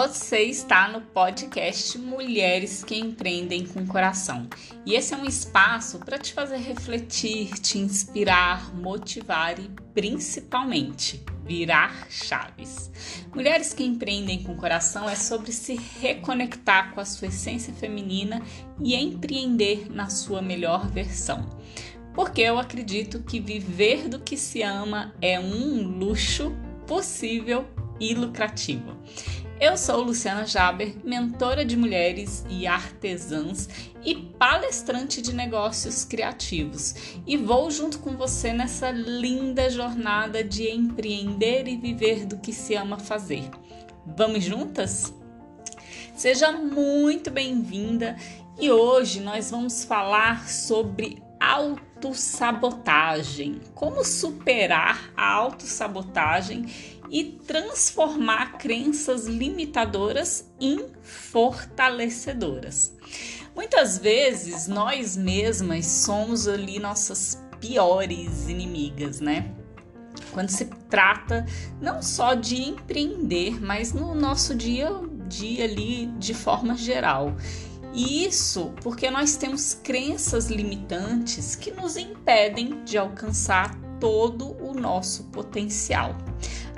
Você está no podcast Mulheres que Empreendem com Coração. E esse é um espaço para te fazer refletir, te inspirar, motivar e principalmente virar chaves. Mulheres que Empreendem com Coração é sobre se reconectar com a sua essência feminina e empreender na sua melhor versão. Porque eu acredito que viver do que se ama é um luxo possível e lucrativo. Eu sou Luciana Jaber, mentora de mulheres e artesãs e palestrante de negócios criativos, e vou junto com você nessa linda jornada de empreender e viver do que se ama fazer. Vamos juntas? Seja muito bem-vinda e hoje nós vamos falar sobre autossabotagem. Como superar a autossabotagem e transformar crenças limitadoras em fortalecedoras. Muitas vezes nós mesmas somos ali nossas piores inimigas, né? Quando se trata não só de empreender, mas no nosso dia a dia ali de forma geral. E isso porque nós temos crenças limitantes que nos impedem de alcançar todo o nosso potencial.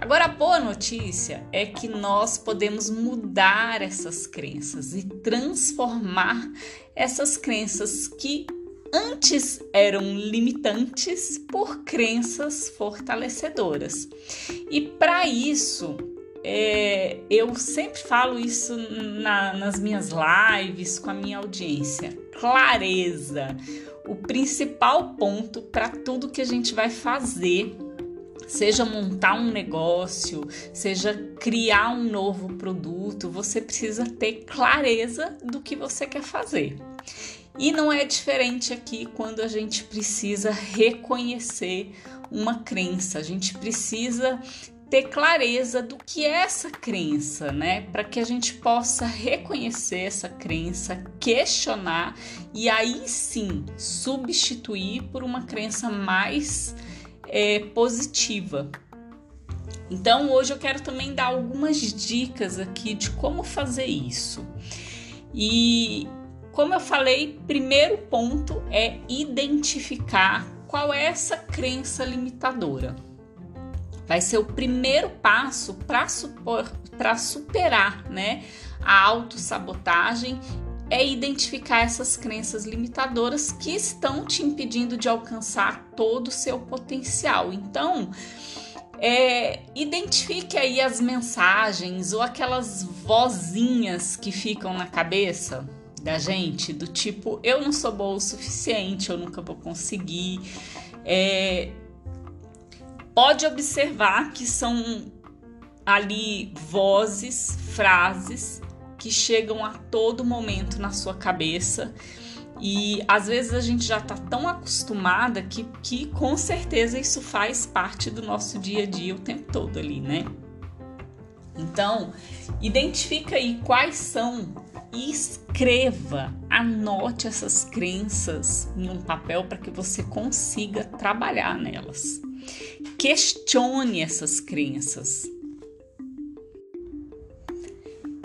Agora, a boa notícia é que nós podemos mudar essas crenças e transformar essas crenças que antes eram limitantes por crenças fortalecedoras. E para isso, é, eu sempre falo isso na, nas minhas lives com a minha audiência: clareza, o principal ponto para tudo que a gente vai fazer seja montar um negócio, seja criar um novo produto, você precisa ter clareza do que você quer fazer. E não é diferente aqui quando a gente precisa reconhecer uma crença, a gente precisa ter clareza do que é essa crença, né? Para que a gente possa reconhecer essa crença, questionar e aí sim substituir por uma crença mais é, positiva. Então, hoje eu quero também dar algumas dicas aqui de como fazer isso. E, como eu falei, primeiro ponto é identificar qual é essa crença limitadora. Vai ser o primeiro passo para superar né, a autossabotagem é identificar essas crenças limitadoras que estão te impedindo de alcançar todo o seu potencial. Então, é, identifique aí as mensagens ou aquelas vozinhas que ficam na cabeça da gente, do tipo, eu não sou boa o suficiente, eu nunca vou conseguir. É, pode observar que são ali vozes, frases que chegam a todo momento na sua cabeça. E às vezes a gente já está tão acostumada que, que com certeza isso faz parte do nosso dia a dia o tempo todo ali, né? Então, identifica aí quais são e escreva, anote essas crenças em um papel para que você consiga trabalhar nelas. Questione essas crenças.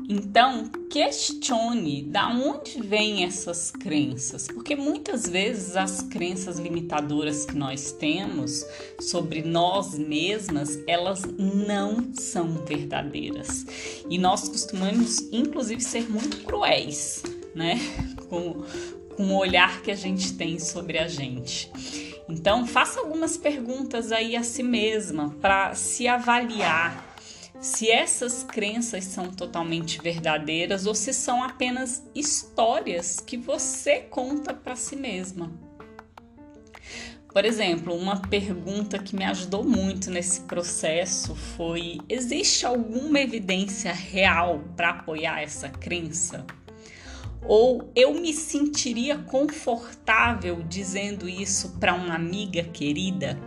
Então, questione da onde vêm essas crenças, porque muitas vezes as crenças limitadoras que nós temos sobre nós mesmas, elas não são verdadeiras. E nós costumamos, inclusive, ser muito cruéis, né? Com, com o olhar que a gente tem sobre a gente. Então, faça algumas perguntas aí a si mesma para se avaliar se essas crenças são totalmente verdadeiras ou se são apenas histórias que você conta para si mesma. Por exemplo, uma pergunta que me ajudou muito nesse processo foi: existe alguma evidência real para apoiar essa crença? Ou eu me sentiria confortável dizendo isso para uma amiga querida?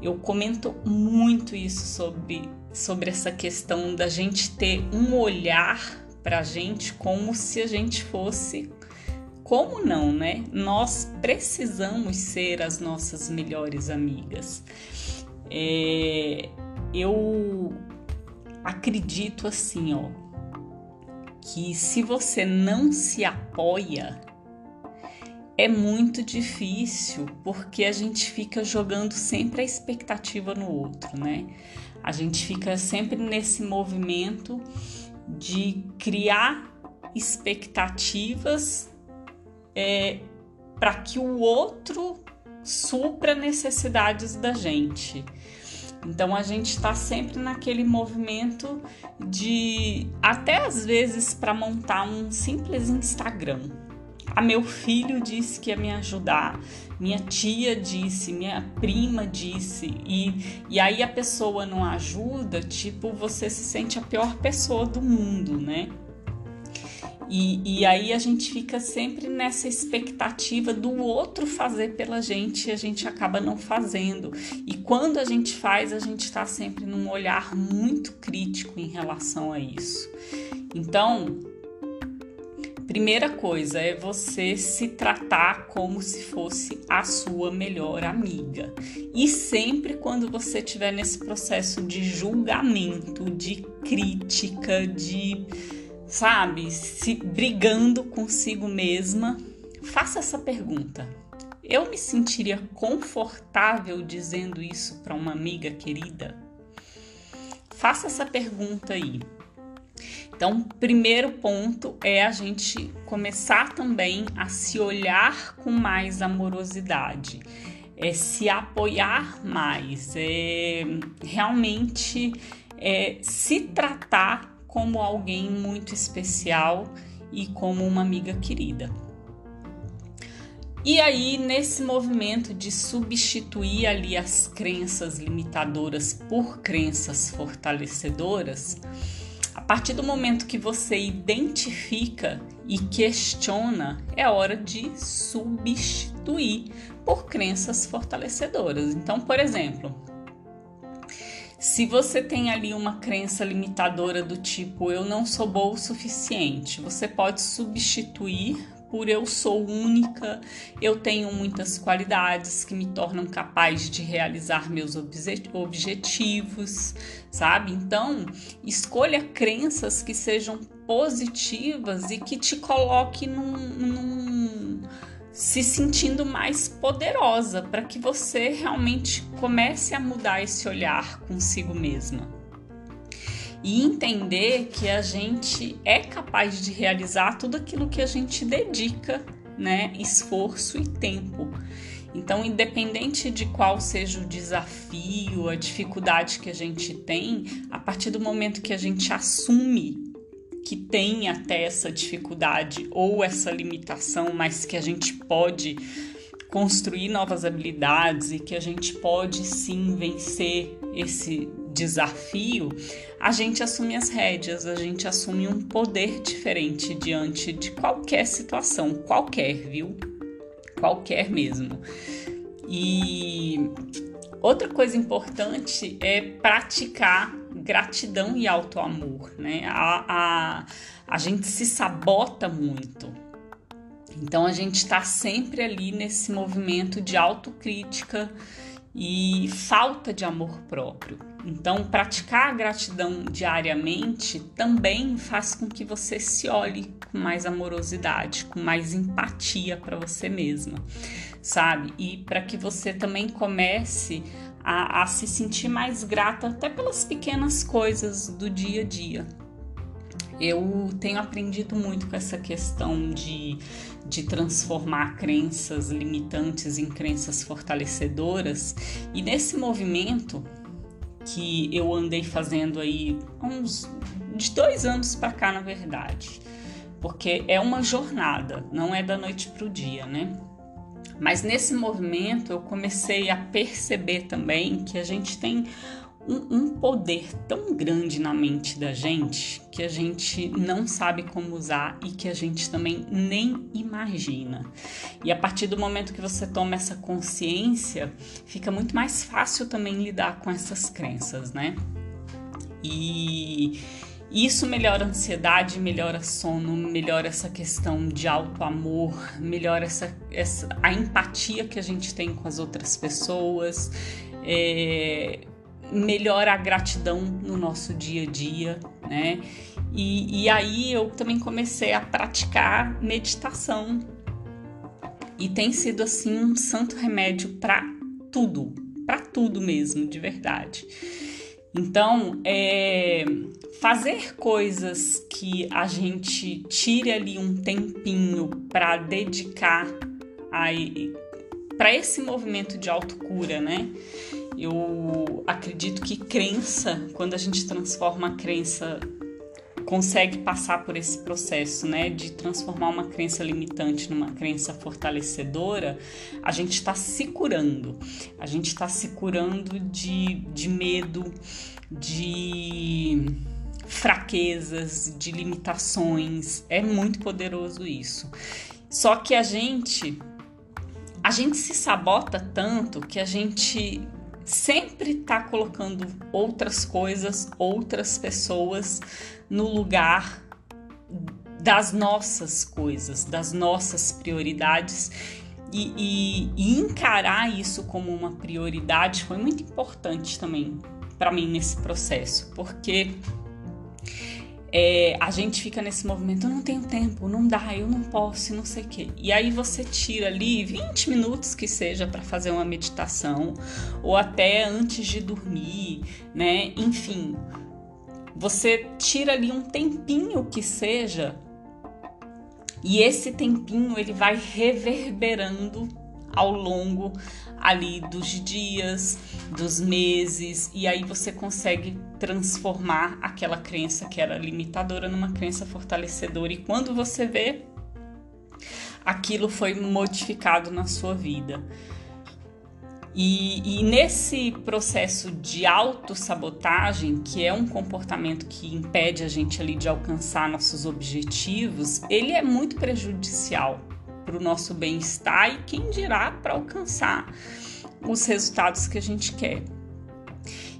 Eu comento muito isso sobre sobre essa questão da gente ter um olhar para a gente como se a gente fosse. Como não, né? Nós precisamos ser as nossas melhores amigas. É, eu acredito assim, ó, que se você não se apoia, é muito difícil porque a gente fica jogando sempre a expectativa no outro, né? A gente fica sempre nesse movimento de criar expectativas é, para que o outro supra necessidades da gente. Então a gente está sempre naquele movimento de, até às vezes, para montar um simples Instagram. A meu filho disse que ia me ajudar, minha tia disse, minha prima disse, e, e aí a pessoa não ajuda, tipo, você se sente a pior pessoa do mundo, né? E, e aí a gente fica sempre nessa expectativa do outro fazer pela gente e a gente acaba não fazendo. E quando a gente faz, a gente está sempre num olhar muito crítico em relação a isso. Então, primeira coisa é você se tratar como se fosse a sua melhor amiga. E sempre quando você estiver nesse processo de julgamento, de crítica, de sabe, se brigando consigo mesma, faça essa pergunta. Eu me sentiria confortável dizendo isso para uma amiga querida? Faça essa pergunta aí. Então, primeiro ponto é a gente começar também a se olhar com mais amorosidade, é se apoiar mais, é realmente é, se tratar como alguém muito especial e como uma amiga querida. E aí, nesse movimento de substituir ali as crenças limitadoras por crenças fortalecedoras, a partir do momento que você identifica e questiona, é hora de substituir por crenças fortalecedoras. Então, por exemplo, se você tem ali uma crença limitadora do tipo eu não sou boa o suficiente, você pode substituir por eu sou única, eu tenho muitas qualidades que me tornam capaz de realizar meus objetivos, sabe? Então, escolha crenças que sejam positivas e que te coloque num, num se sentindo mais poderosa para que você realmente comece a mudar esse olhar consigo mesma. E entender que a gente é capaz de realizar tudo aquilo que a gente dedica, né, esforço e tempo. Então, independente de qual seja o desafio, a dificuldade que a gente tem, a partir do momento que a gente assume que tem até essa dificuldade ou essa limitação, mas que a gente pode construir novas habilidades e que a gente pode sim vencer esse desafio, a gente assume as rédeas, a gente assume um poder diferente diante de qualquer situação, qualquer, viu? Qualquer mesmo. E outra coisa importante é praticar gratidão e auto-amor, né? A, a, a gente se sabota muito. Então a gente está sempre ali nesse movimento de autocrítica e falta de amor próprio. Então, praticar a gratidão diariamente também faz com que você se olhe com mais amorosidade, com mais empatia para você mesma, sabe? E para que você também comece a, a se sentir mais grata até pelas pequenas coisas do dia a dia. Eu tenho aprendido muito com essa questão de, de transformar crenças limitantes em crenças fortalecedoras, e nesse movimento que eu andei fazendo aí uns de dois anos para cá, na verdade, porque é uma jornada, não é da noite para o dia, né? Mas nesse movimento eu comecei a perceber também que a gente tem um, um, poder tão grande na mente da gente que a gente não sabe como usar e que a gente também nem imagina. E a partir do momento que você toma essa consciência, fica muito mais fácil também lidar com essas crenças, né? E isso melhora a ansiedade, melhora sono, melhora essa questão de alto amor, melhora essa, essa, a empatia que a gente tem com as outras pessoas, é, melhora a gratidão no nosso dia a dia, né? E, e aí eu também comecei a praticar meditação. E tem sido assim um santo remédio para tudo, para tudo mesmo, de verdade. Então, é, fazer coisas que a gente tire ali um tempinho para dedicar para esse movimento de autocura, né? Eu acredito que crença, quando a gente transforma a crença consegue passar por esse processo, né, de transformar uma crença limitante numa crença fortalecedora, a gente está se curando. A gente está se curando de, de medo, de fraquezas, de limitações. É muito poderoso isso. Só que a gente a gente se sabota tanto que a gente sempre está colocando outras coisas, outras pessoas no lugar das nossas coisas, das nossas prioridades. E, e, e encarar isso como uma prioridade foi muito importante também para mim nesse processo, porque é, a gente fica nesse movimento, eu não tenho tempo, não dá, eu não posso, não sei o quê. E aí você tira ali 20 minutos que seja para fazer uma meditação, ou até antes de dormir, né? Enfim, você tira ali um tempinho que seja, e esse tempinho ele vai reverberando ao longo ali dos dias, dos meses, e aí você consegue transformar aquela crença que era limitadora numa crença fortalecedora. E quando você vê, aquilo foi modificado na sua vida. E, e, nesse processo de autossabotagem, que é um comportamento que impede a gente ali de alcançar nossos objetivos, ele é muito prejudicial para o nosso bem-estar e quem dirá para alcançar os resultados que a gente quer.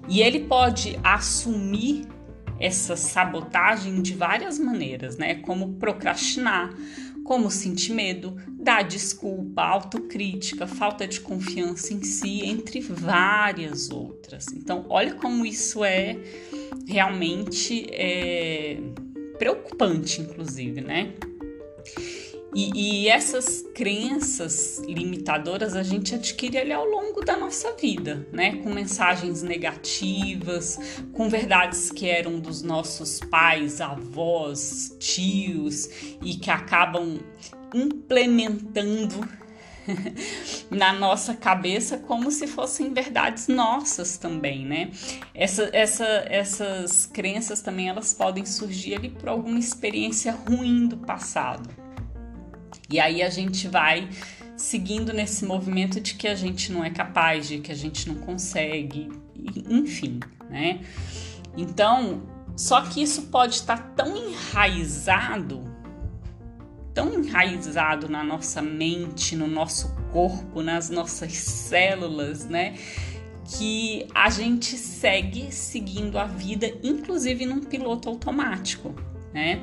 E ele pode assumir essa sabotagem de várias maneiras, né? Como procrastinar, como sentir medo, dar desculpa, autocrítica, falta de confiança em si, entre várias outras. Então, olha como isso é realmente é, preocupante, inclusive, né? E, e, essas crenças limitadoras a gente adquire ali ao longo da nossa vida, né? Com mensagens negativas, com verdades que eram dos nossos pais, avós, tios e que acabam implementando na nossa cabeça como se fossem verdades nossas também, né? Essa, essa, essas crenças também elas podem surgir ali por alguma experiência ruim do passado e aí a gente vai seguindo nesse movimento de que a gente não é capaz, de que a gente não consegue, enfim, né? Então, só que isso pode estar tão enraizado, tão enraizado na nossa mente, no nosso corpo, nas nossas células, né? Que a gente segue seguindo a vida, inclusive num piloto automático, né?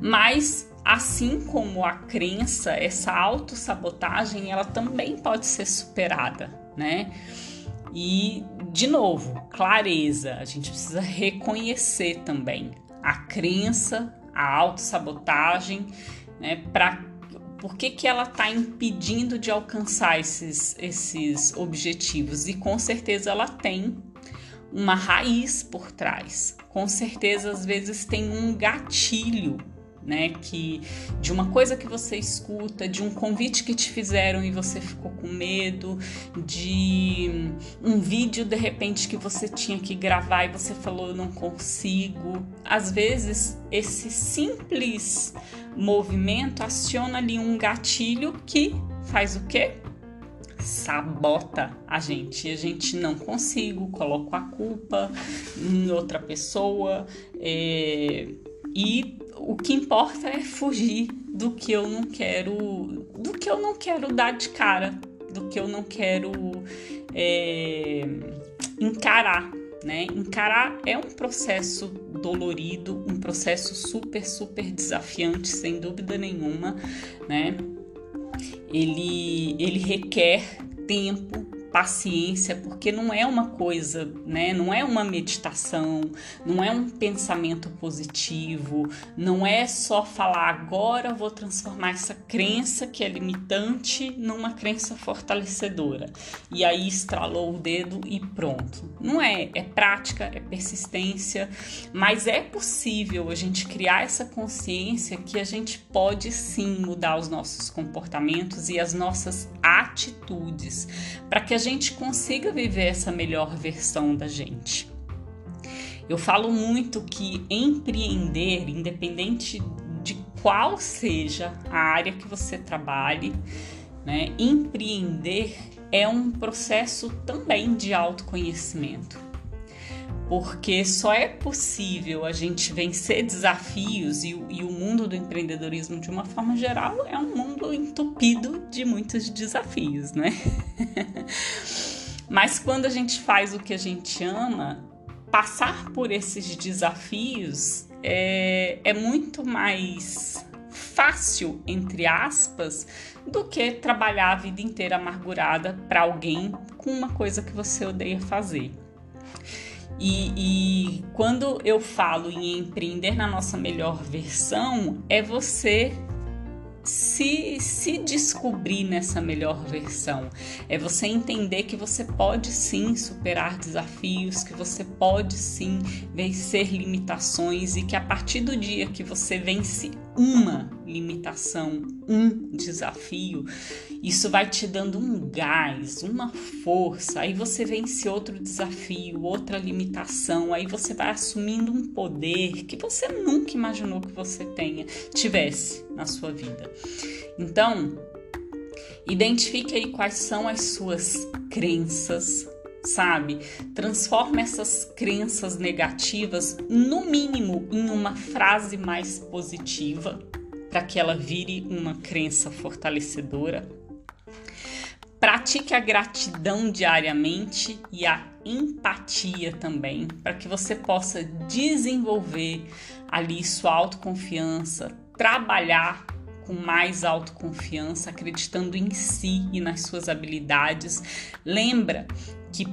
Mas Assim como a crença, essa autossabotagem, ela também pode ser superada, né? E, de novo, clareza, a gente precisa reconhecer também a crença, a autossabotagem, né? Para por que, que ela está impedindo de alcançar esses, esses objetivos? E com certeza ela tem uma raiz por trás. Com certeza, às vezes, tem um gatilho né? Que de uma coisa que você escuta, de um convite que te fizeram e você ficou com medo, de um vídeo de repente que você tinha que gravar e você falou não consigo. Às vezes esse simples movimento aciona ali um gatilho que faz o quê? sabota a gente. A gente não consigo, coloco a culpa em outra pessoa. É, e o que importa é fugir do que eu não quero, do que eu não quero dar de cara, do que eu não quero é, encarar, né? Encarar é um processo dolorido, um processo super, super desafiante, sem dúvida nenhuma, né? Ele, ele requer tempo, paciência, porque não é uma coisa, né? Não é uma meditação, não é um pensamento positivo, não é só falar agora vou transformar essa crença que é limitante numa crença fortalecedora. E aí estralou o dedo e pronto. Não é, é prática, é persistência, mas é possível a gente criar essa consciência que a gente pode sim mudar os nossos comportamentos e as nossas atitudes para que a gente consiga viver essa melhor versão da gente. Eu falo muito que empreender, independente de qual seja a área que você trabalhe, né, empreender é um processo também de autoconhecimento porque só é possível a gente vencer desafios e, e, o mundo do empreendedorismo, de uma forma geral, é um mundo entupido de muitos desafios, né? Mas quando a gente faz o que a gente ama, passar por esses desafios é, é muito mais fácil, entre aspas, do que trabalhar a vida inteira amargurada para alguém com uma coisa que você odeia fazer. E, e, quando eu falo em empreender na nossa melhor versão, é você se, se descobrir nessa melhor versão. É você entender que você pode sim superar desafios, que você pode sim vencer limitações e que a partir do dia que você vence uma limitação, um desafio, isso vai te dando um gás, uma força. Aí você vence outro desafio, outra limitação, aí você vai assumindo um poder que você nunca imaginou que você tenha, tivesse na sua vida. Então, identifique aí quais são as suas crenças, sabe? Transforma essas crenças negativas, no mínimo, em uma frase mais positiva, para que ela vire uma crença fortalecedora. Pratique a gratidão diariamente e a empatia também, para que você possa desenvolver ali sua autoconfiança, trabalhar com mais autoconfiança, acreditando em si e nas suas habilidades. Lembra que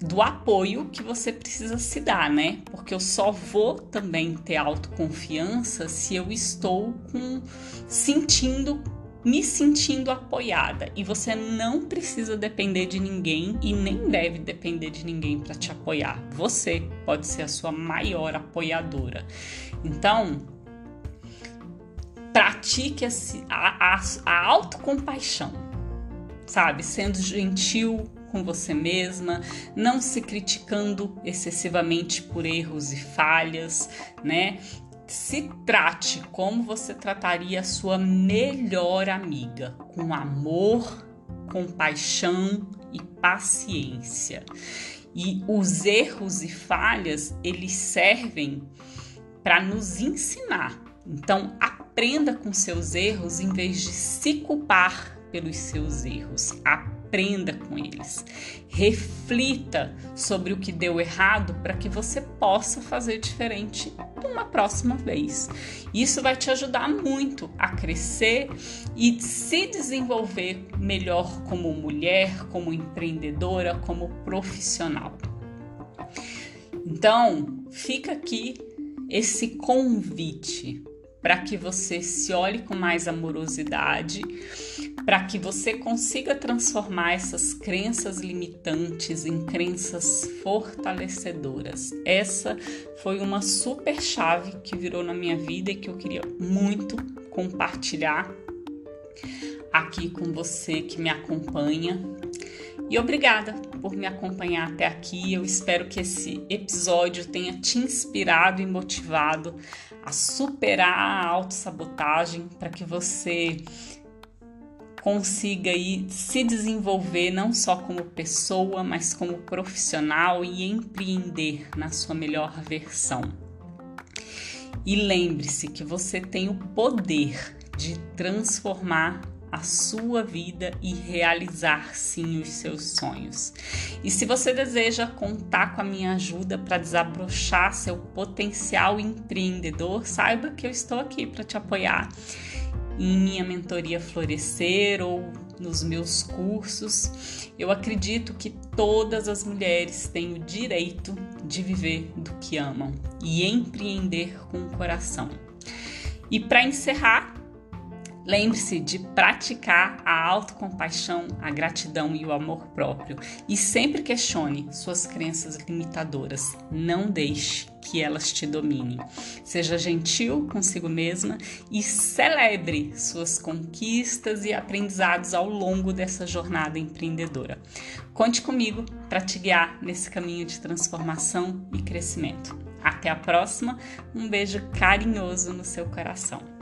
do apoio que você precisa se dar, né? Porque eu só vou também ter autoconfiança se eu estou com sentindo me sentindo apoiada e você não precisa depender de ninguém e nem deve depender de ninguém para te apoiar. Você pode ser a sua maior apoiadora. Então, pratique a, a, a autocompaixão, sabe? Sendo gentil com você mesma, não se criticando excessivamente por erros e falhas, né? Se trate como você trataria a sua melhor amiga, com amor, compaixão e paciência. E os erros e falhas, eles servem para nos ensinar. Então, aprenda com seus erros em vez de se culpar pelos seus erros. Aprenda com eles. Reflita sobre o que deu errado para que você possa fazer diferente uma próxima vez. Isso vai te ajudar muito a crescer e se desenvolver melhor como mulher, como empreendedora, como profissional. Então, fica aqui esse convite para que você se olhe com mais amorosidade, para que você consiga transformar essas crenças limitantes em crenças fortalecedoras. Essa foi uma super chave que virou na minha vida e que eu queria muito compartilhar aqui com você que me acompanha. E obrigada por me acompanhar até aqui. Eu espero que esse episódio tenha te inspirado e motivado a superar a autossabotagem para que você consiga aí se desenvolver não só como pessoa, mas como profissional e empreender na sua melhor versão. E lembre-se que você tem o poder de transformar a sua vida e realizar sim os seus sonhos. E se você deseja contar com a minha ajuda para desabrochar seu potencial empreendedor, saiba que eu estou aqui para te apoiar em minha mentoria Florescer ou nos meus cursos. Eu acredito que todas as mulheres têm o direito de viver do que amam e empreender com o coração. E para encerrar, Lembre-se de praticar a autocompaixão, a gratidão e o amor próprio. E sempre questione suas crenças limitadoras. Não deixe que elas te dominem. Seja gentil consigo mesma e celebre suas conquistas e aprendizados ao longo dessa jornada empreendedora. Conte comigo para te guiar nesse caminho de transformação e crescimento. Até a próxima, um beijo carinhoso no seu coração.